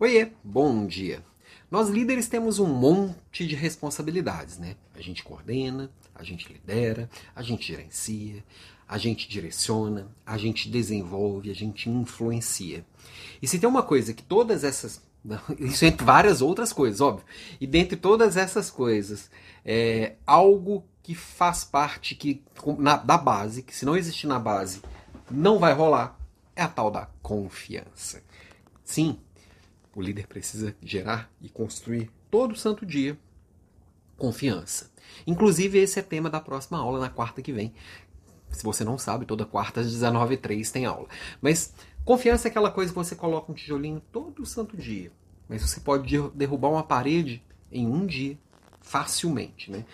Oiê, bom dia. Nós líderes temos um monte de responsabilidades, né? A gente coordena, a gente lidera, a gente gerencia, a gente direciona, a gente desenvolve, a gente influencia. E se tem uma coisa que todas essas. Isso entre várias outras coisas, óbvio. E dentre todas essas coisas, é algo que faz parte que, na, da base, que se não existir na base, não vai rolar, é a tal da confiança. Sim, o líder precisa gerar e construir todo santo dia confiança. Inclusive, esse é tema da próxima aula, na quarta que vem. Se você não sabe, toda quarta às 19h03 tem aula. Mas confiança é aquela coisa que você coloca um tijolinho todo santo dia. Mas você pode derrubar uma parede em um dia, facilmente. Né?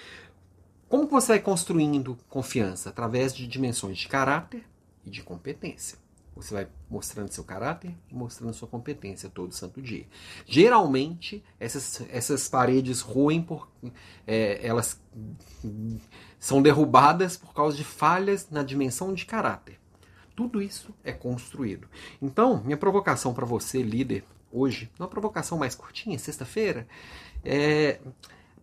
Como você vai construindo confiança? Através de dimensões de caráter e de competência. Você vai mostrando seu caráter e mostrando sua competência todo santo dia. Geralmente, essas, essas paredes ruem por. É, elas são derrubadas por causa de falhas na dimensão de caráter. Tudo isso é construído. Então, minha provocação para você, líder, hoje, uma provocação mais curtinha, sexta-feira, é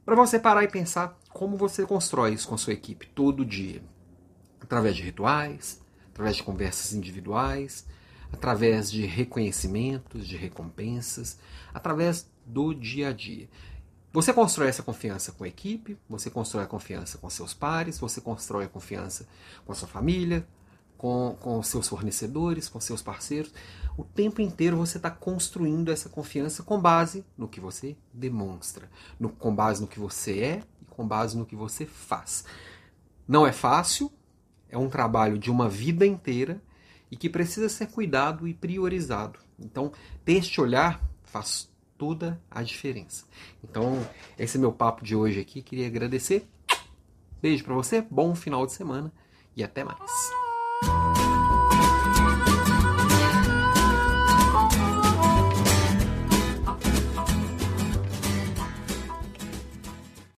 para você parar e pensar como você constrói isso com a sua equipe todo dia. Através de rituais, através de conversas individuais, através de reconhecimentos, de recompensas, através do dia a dia. Você constrói essa confiança com a equipe, você constrói a confiança com seus pares, você constrói a confiança com a sua família, com, com seus fornecedores, com seus parceiros. O tempo inteiro você está construindo essa confiança com base no que você demonstra, no, com base no que você é e com base no que você faz. Não é fácil, é um trabalho de uma vida inteira e que precisa ser cuidado e priorizado. Então, ter este olhar faz toda a diferença. Então, esse é meu papo de hoje aqui. Queria agradecer. Beijo para você, bom final de semana e até mais.